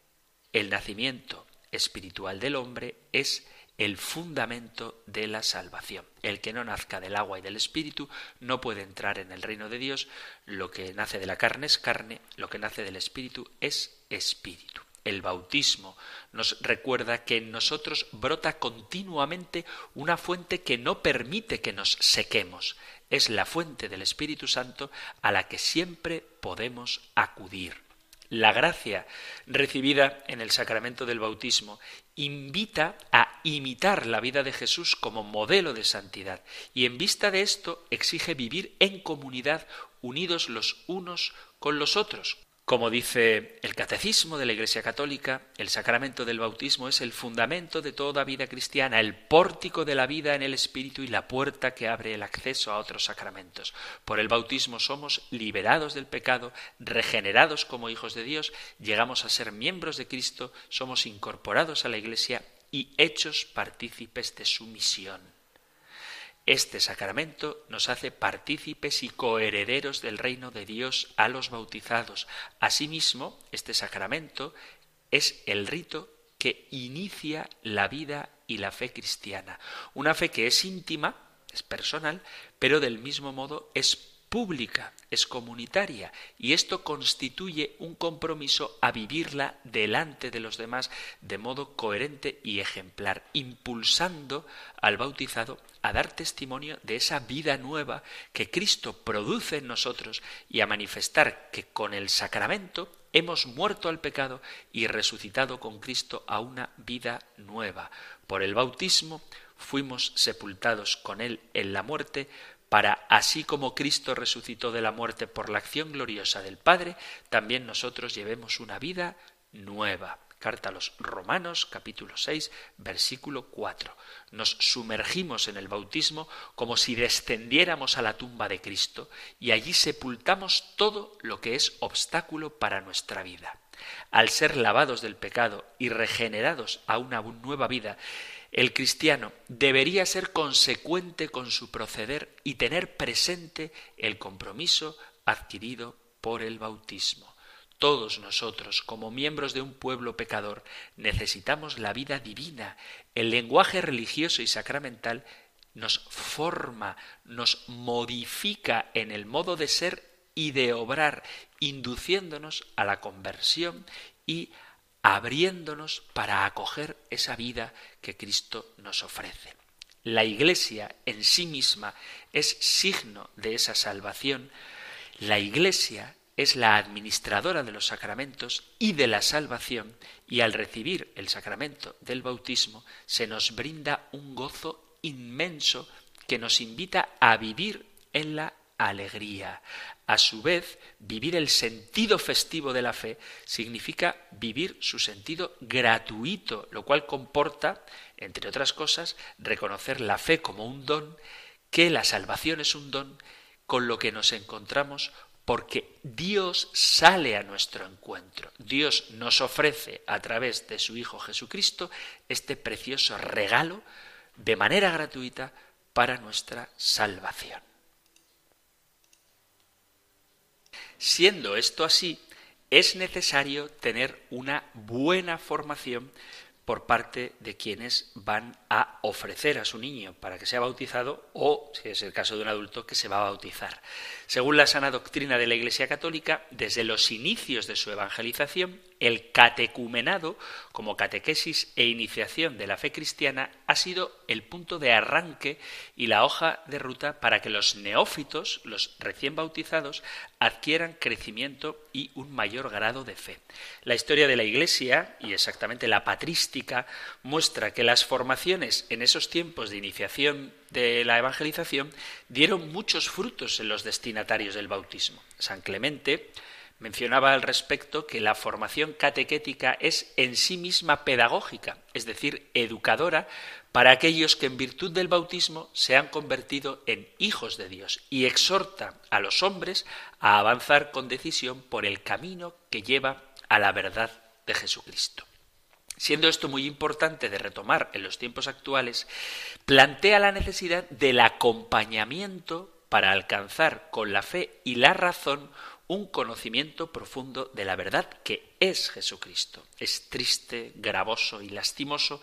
el nacimiento espiritual del hombre es el fundamento de la salvación. El que no nazca del agua y del espíritu no puede entrar en el reino de Dios. Lo que nace de la carne es carne, lo que nace del espíritu es espíritu. El bautismo nos recuerda que en nosotros brota continuamente una fuente que no permite que nos sequemos. Es la fuente del Espíritu Santo a la que siempre podemos acudir. La gracia recibida en el sacramento del bautismo invita a imitar la vida de Jesús como modelo de santidad. Y en vista de esto exige vivir en comunidad unidos los unos con los otros, como dice el Catecismo de la Iglesia Católica, el sacramento del bautismo es el fundamento de toda vida cristiana, el pórtico de la vida en el Espíritu y la puerta que abre el acceso a otros sacramentos. Por el bautismo somos liberados del pecado, regenerados como hijos de Dios, llegamos a ser miembros de Cristo, somos incorporados a la Iglesia y hechos partícipes de su misión. Este sacramento nos hace partícipes y coherederos del reino de Dios a los bautizados. Asimismo, este sacramento es el rito que inicia la vida y la fe cristiana. Una fe que es íntima, es personal, pero del mismo modo es pública, es comunitaria, y esto constituye un compromiso a vivirla delante de los demás de modo coherente y ejemplar, impulsando al bautizado a dar testimonio de esa vida nueva que Cristo produce en nosotros y a manifestar que con el sacramento hemos muerto al pecado y resucitado con Cristo a una vida nueva. Por el bautismo fuimos sepultados con Él en la muerte, para, así como Cristo resucitó de la muerte por la acción gloriosa del Padre, también nosotros llevemos una vida nueva. Carta a los Romanos capítulo 6 versículo 4. Nos sumergimos en el bautismo como si descendiéramos a la tumba de Cristo y allí sepultamos todo lo que es obstáculo para nuestra vida. Al ser lavados del pecado y regenerados a una nueva vida, el cristiano debería ser consecuente con su proceder y tener presente el compromiso adquirido por el bautismo. Todos nosotros, como miembros de un pueblo pecador, necesitamos la vida divina. El lenguaje religioso y sacramental nos forma, nos modifica en el modo de ser y de obrar, induciéndonos a la conversión y abriéndonos para acoger esa vida que Cristo nos ofrece. La Iglesia en sí misma es signo de esa salvación. La Iglesia es la administradora de los sacramentos y de la salvación, y al recibir el sacramento del bautismo se nos brinda un gozo inmenso que nos invita a vivir en la alegría. A su vez, vivir el sentido festivo de la fe significa vivir su sentido gratuito, lo cual comporta, entre otras cosas, reconocer la fe como un don, que la salvación es un don, con lo que nos encontramos porque Dios sale a nuestro encuentro. Dios nos ofrece a través de su Hijo Jesucristo este precioso regalo de manera gratuita para nuestra salvación. Siendo esto así, es necesario tener una buena formación por parte de quienes van a ofrecer a su niño para que sea bautizado o, si es el caso de un adulto, que se va a bautizar. Según la sana doctrina de la Iglesia Católica, desde los inicios de su evangelización, el catecumenado, como catequesis e iniciación de la fe cristiana, ha sido el punto de arranque y la hoja de ruta para que los neófitos, los recién bautizados, adquieran crecimiento y un mayor grado de fe. La historia de la Iglesia, y exactamente la patrística, muestra que las formaciones en esos tiempos de iniciación de la evangelización dieron muchos frutos en los destinatarios del bautismo. San Clemente mencionaba al respecto que la formación catequética es en sí misma pedagógica, es decir, educadora para aquellos que en virtud del bautismo se han convertido en hijos de Dios y exhorta a los hombres a avanzar con decisión por el camino que lleva a la verdad de Jesucristo. Siendo esto muy importante de retomar en los tiempos actuales, plantea la necesidad del acompañamiento para alcanzar con la fe y la razón un conocimiento profundo de la verdad que es Jesucristo. Es triste, gravoso y lastimoso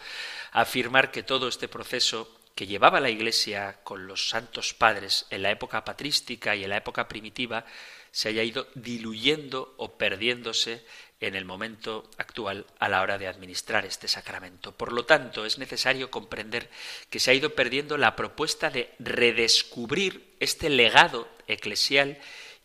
afirmar que todo este proceso que llevaba la Iglesia con los santos padres en la época patrística y en la época primitiva se haya ido diluyendo o perdiéndose en el momento actual a la hora de administrar este sacramento. Por lo tanto, es necesario comprender que se ha ido perdiendo la propuesta de redescubrir este legado eclesial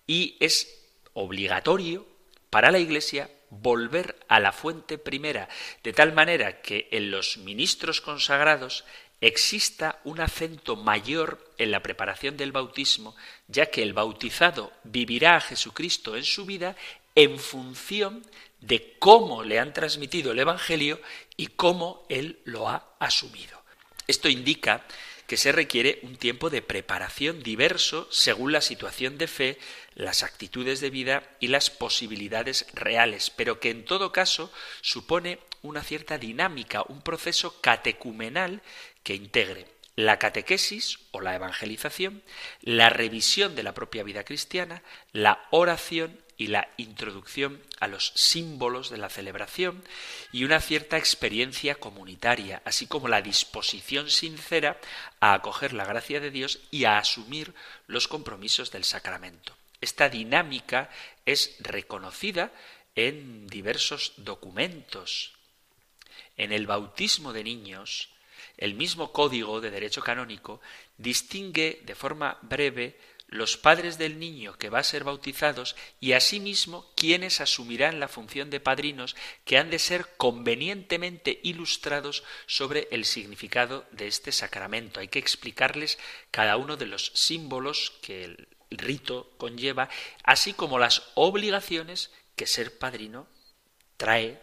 y es obligatorio para la Iglesia volver a la fuente primera, de tal manera que en los ministros consagrados exista un acento mayor en la preparación del bautismo, ya que el bautizado vivirá a Jesucristo en su vida en función de cómo le han transmitido el Evangelio y cómo él lo ha asumido. Esto indica que se requiere un tiempo de preparación diverso según la situación de fe, las actitudes de vida y las posibilidades reales, pero que en todo caso supone una cierta dinámica, un proceso catecumenal que integre la catequesis o la evangelización, la revisión de la propia vida cristiana, la oración y la introducción a los símbolos de la celebración y una cierta experiencia comunitaria, así como la disposición sincera a acoger la gracia de Dios y a asumir los compromisos del sacramento. Esta dinámica es reconocida en diversos documentos. En el bautismo de niños, el mismo código de derecho canónico distingue de forma breve los padres del niño que va a ser bautizados y asimismo quienes asumirán la función de padrinos que han de ser convenientemente ilustrados sobre el significado de este sacramento. Hay que explicarles cada uno de los símbolos que el rito conlleva, así como las obligaciones que ser padrino trae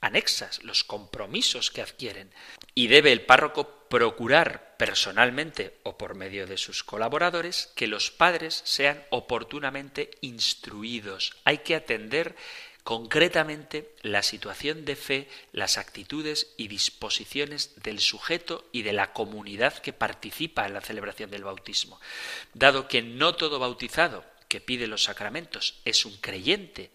anexas, los compromisos que adquieren. Y debe el párroco procurar personalmente o por medio de sus colaboradores que los padres sean oportunamente instruidos. Hay que atender concretamente la situación de fe, las actitudes y disposiciones del sujeto y de la comunidad que participa en la celebración del bautismo. Dado que no todo bautizado que pide los sacramentos es un creyente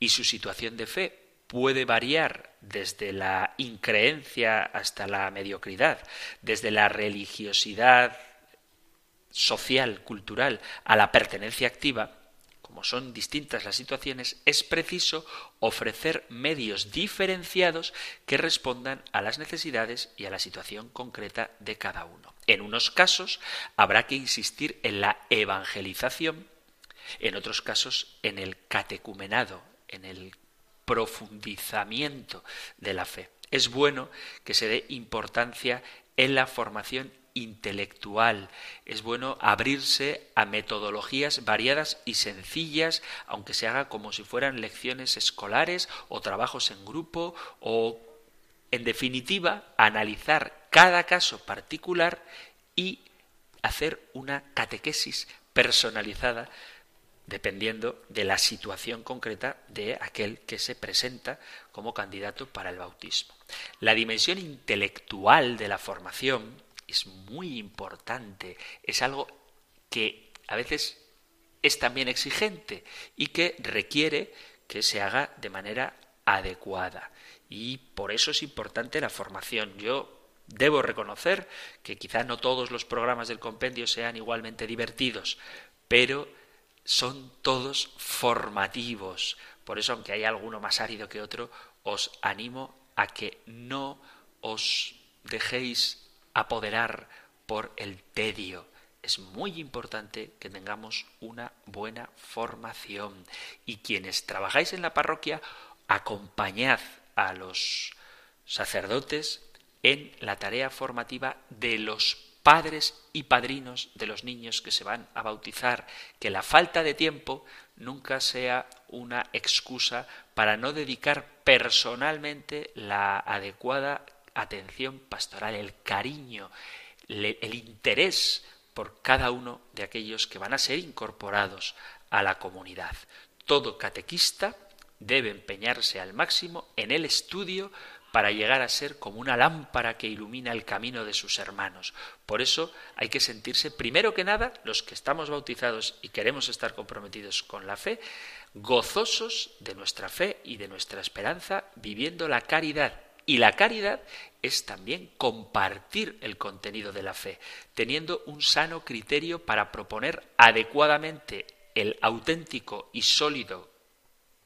y su situación de fe puede variar desde la increencia hasta la mediocridad, desde la religiosidad social, cultural, a la pertenencia activa, como son distintas las situaciones, es preciso ofrecer medios diferenciados que respondan a las necesidades y a la situación concreta de cada uno. En unos casos habrá que insistir en la evangelización, en otros casos en el catecumenado, en el profundizamiento de la fe. Es bueno que se dé importancia en la formación intelectual. Es bueno abrirse a metodologías variadas y sencillas, aunque se haga como si fueran lecciones escolares o trabajos en grupo o, en definitiva, analizar cada caso particular y hacer una catequesis personalizada dependiendo de la situación concreta de aquel que se presenta como candidato para el bautismo. La dimensión intelectual de la formación es muy importante, es algo que a veces es también exigente y que requiere que se haga de manera adecuada. Y por eso es importante la formación. Yo debo reconocer que quizá no todos los programas del compendio sean igualmente divertidos, pero son todos formativos. Por eso, aunque hay alguno más árido que otro, os animo a que no os dejéis apoderar por el tedio. Es muy importante que tengamos una buena formación. Y quienes trabajáis en la parroquia, acompañad a los sacerdotes en la tarea formativa de los padres y padrinos de los niños que se van a bautizar, que la falta de tiempo nunca sea una excusa para no dedicar personalmente la adecuada atención pastoral, el cariño, el interés por cada uno de aquellos que van a ser incorporados a la comunidad. Todo catequista debe empeñarse al máximo en el estudio para llegar a ser como una lámpara que ilumina el camino de sus hermanos. Por eso hay que sentirse, primero que nada, los que estamos bautizados y queremos estar comprometidos con la fe, gozosos de nuestra fe y de nuestra esperanza, viviendo la caridad. Y la caridad es también compartir el contenido de la fe, teniendo un sano criterio para proponer adecuadamente el auténtico y sólido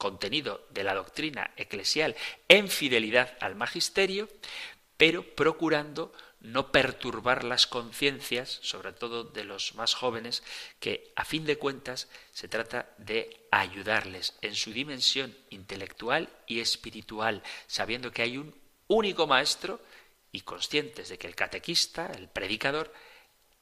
contenido de la doctrina eclesial en fidelidad al magisterio, pero procurando no perturbar las conciencias, sobre todo de los más jóvenes, que a fin de cuentas se trata de ayudarles en su dimensión intelectual y espiritual, sabiendo que hay un único maestro y conscientes de que el catequista, el predicador,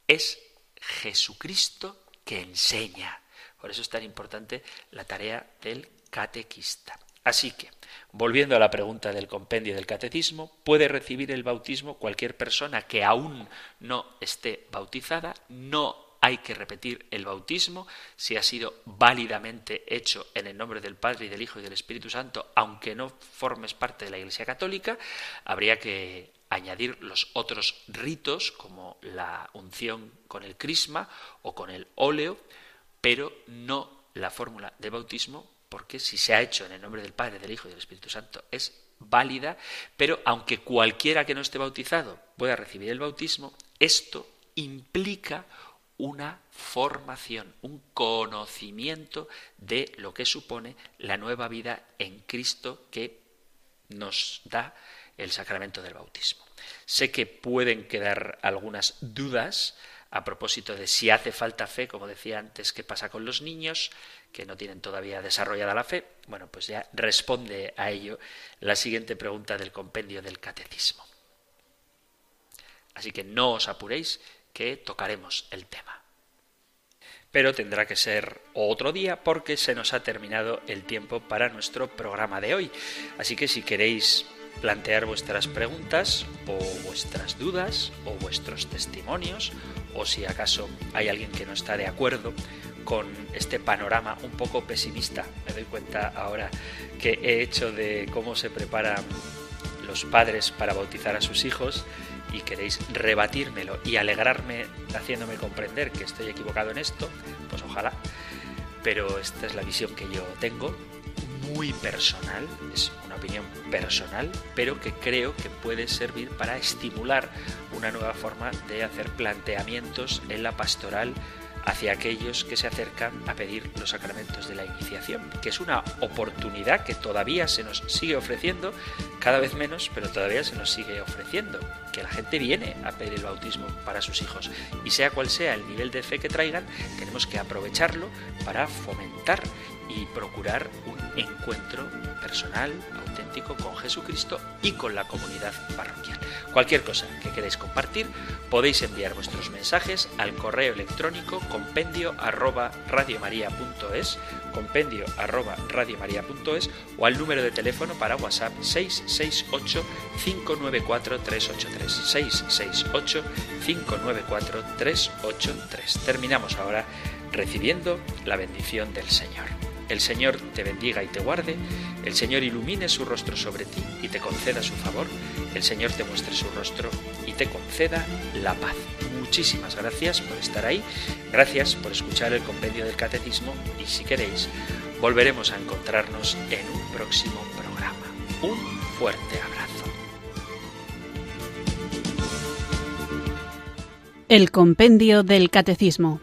es Jesucristo que enseña. Por eso es tan importante la tarea del catequista. Así que, volviendo a la pregunta del compendio del catecismo, puede recibir el bautismo cualquier persona que aún no esté bautizada, no hay que repetir el bautismo si ha sido válidamente hecho en el nombre del Padre y del Hijo y del Espíritu Santo, aunque no formes parte de la Iglesia Católica, habría que añadir los otros ritos como la unción con el crisma o con el óleo, pero no la fórmula de bautismo porque si se ha hecho en el nombre del Padre, del Hijo y del Espíritu Santo es válida, pero aunque cualquiera que no esté bautizado pueda recibir el bautismo, esto implica una formación, un conocimiento de lo que supone la nueva vida en Cristo que nos da el sacramento del bautismo. Sé que pueden quedar algunas dudas a propósito de si hace falta fe, como decía antes, qué pasa con los niños que no tienen todavía desarrollada la fe. Bueno, pues ya responde a ello la siguiente pregunta del compendio del catecismo. Así que no os apuréis que tocaremos el tema. Pero tendrá que ser otro día porque se nos ha terminado el tiempo para nuestro programa de hoy. Así que si queréis plantear vuestras preguntas o vuestras dudas o vuestros testimonios o si acaso hay alguien que no está de acuerdo con este panorama un poco pesimista. Me doy cuenta ahora que he hecho de cómo se preparan los padres para bautizar a sus hijos y queréis rebatírmelo y alegrarme haciéndome comprender que estoy equivocado en esto, pues ojalá. Pero esta es la visión que yo tengo, muy personal, es opinión personal, pero que creo que puede servir para estimular una nueva forma de hacer planteamientos en la pastoral hacia aquellos que se acercan a pedir los sacramentos de la iniciación, que es una oportunidad que todavía se nos sigue ofreciendo, cada vez menos, pero todavía se nos sigue ofreciendo, que la gente viene a pedir el bautismo para sus hijos. Y sea cual sea el nivel de fe que traigan, tenemos que aprovecharlo para fomentar y procurar un encuentro personal, auténtico con Jesucristo y con la comunidad parroquial. Cualquier cosa que queráis compartir, podéis enviar vuestros mensajes al correo electrónico compendio arroba radiomaria.es, compendio arroba radiomaria.es o al número de teléfono para WhatsApp 668 594 383 668 594 383. Terminamos ahora recibiendo la bendición del Señor. El Señor te bendiga y te guarde, el Señor ilumine su rostro sobre ti y te conceda su favor, el Señor te muestre su rostro y te conceda la paz. Muchísimas gracias por estar ahí, gracias por escuchar el compendio del catecismo y si queréis, volveremos a encontrarnos en un próximo programa. Un fuerte abrazo. El compendio del catecismo